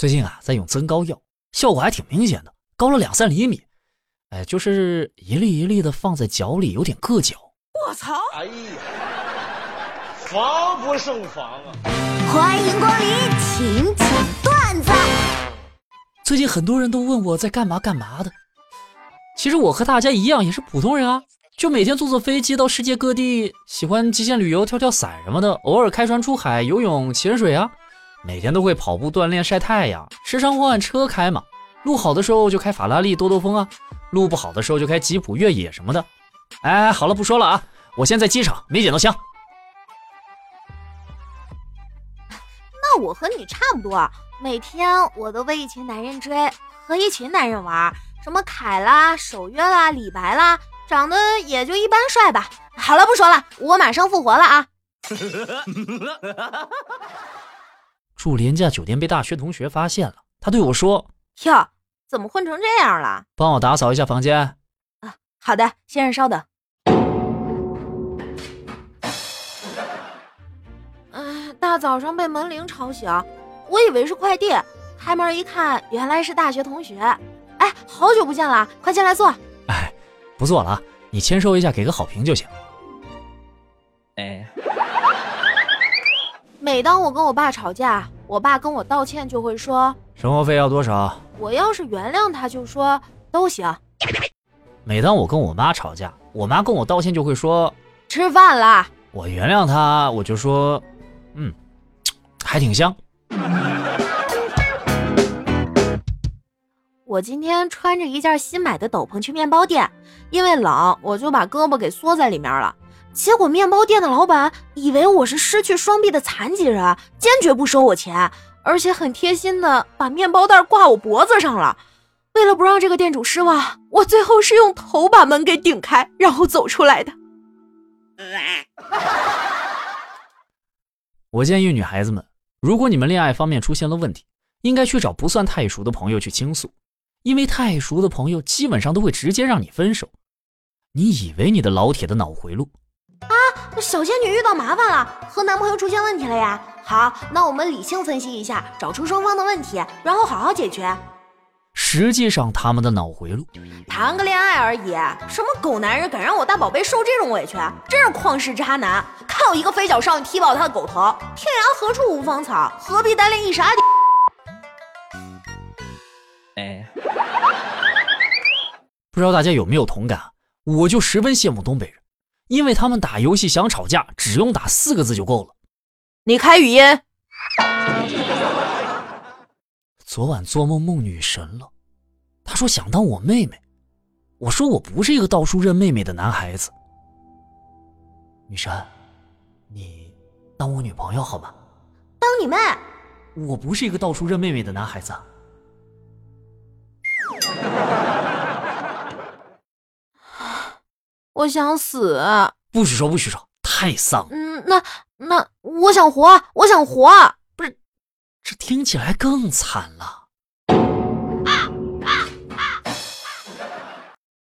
最近啊，在用增高药，效果还挺明显的，高了两三厘米。哎，就是一粒一粒的放在脚里，有点硌脚。我操！哎呀，防不胜防啊！欢迎光临，请讲段子。最近很多人都问我在干嘛干嘛的，其实我和大家一样，也是普通人啊，就每天坐坐飞机到世界各地，喜欢极限旅游、跳跳伞什么的，偶尔开船出海游泳、潜水啊。每天都会跑步锻炼、晒太阳，时常换车开嘛。路好的时候就开法拉利兜兜风啊，路不好的时候就开吉普越野什么的。哎，好了，不说了啊，我现在机场没捡到枪。那我和你差不多，每天我都被一群男人追，和一群男人玩，什么凯啦、守约啦、李白啦，长得也就一般帅吧。好了，不说了，我马上复活了啊。住廉价酒店被大学同学发现了，他对我说：“哟，怎么混成这样了？帮我打扫一下房间。”啊，好的，先生稍等。嗯，大早上被门铃吵醒，我以为是快递，开门一看，原来是大学同学。哎，好久不见了，快进来坐。哎，不坐了，你签收一下，给个好评就行。哎。每当我跟我爸吵架，我爸跟我道歉就会说：“生活费要多少？”我要是原谅他，就说都行。每当我跟我妈吵架，我妈跟我道歉就会说：“吃饭啦。”我原谅他，我就说：“嗯，还挺香。”我今天穿着一件新买的斗篷去面包店，因为冷，我就把胳膊给缩在里面了。结果面包店的老板以为我是失去双臂的残疾人，坚决不收我钱，而且很贴心的把面包袋挂我脖子上了。为了不让这个店主失望，我最后是用头把门给顶开，然后走出来的。我建议女孩子们，如果你们恋爱方面出现了问题，应该去找不算太熟的朋友去倾诉，因为太熟的朋友基本上都会直接让你分手。你以为你的老铁的脑回路？啊，小仙女遇到麻烦了，和男朋友出现问题了呀。好，那我们理性分析一下，找出双方的问题，然后好好解决。实际上，他们的脑回路，谈个恋爱而已，什么狗男人敢让我大宝贝受这种委屈，真是旷世渣男！看我一个飞脚少女踢爆他的狗头！天涯何处无芳草，何必单恋一傻屌？哎，不知道大家有没有同感？我就十分羡慕东北人。因为他们打游戏想吵架，只用打四个字就够了。你开语音。昨晚做梦梦女神了，她说想当我妹妹，我说我不是一个到处认妹妹的男孩子。女神，你当我女朋友好吗？当你妹？我不是一个到处认妹妹的男孩子。我想死，不许说，不许说，太丧。嗯，那那我想活，我想活，不是，这听起来更惨了。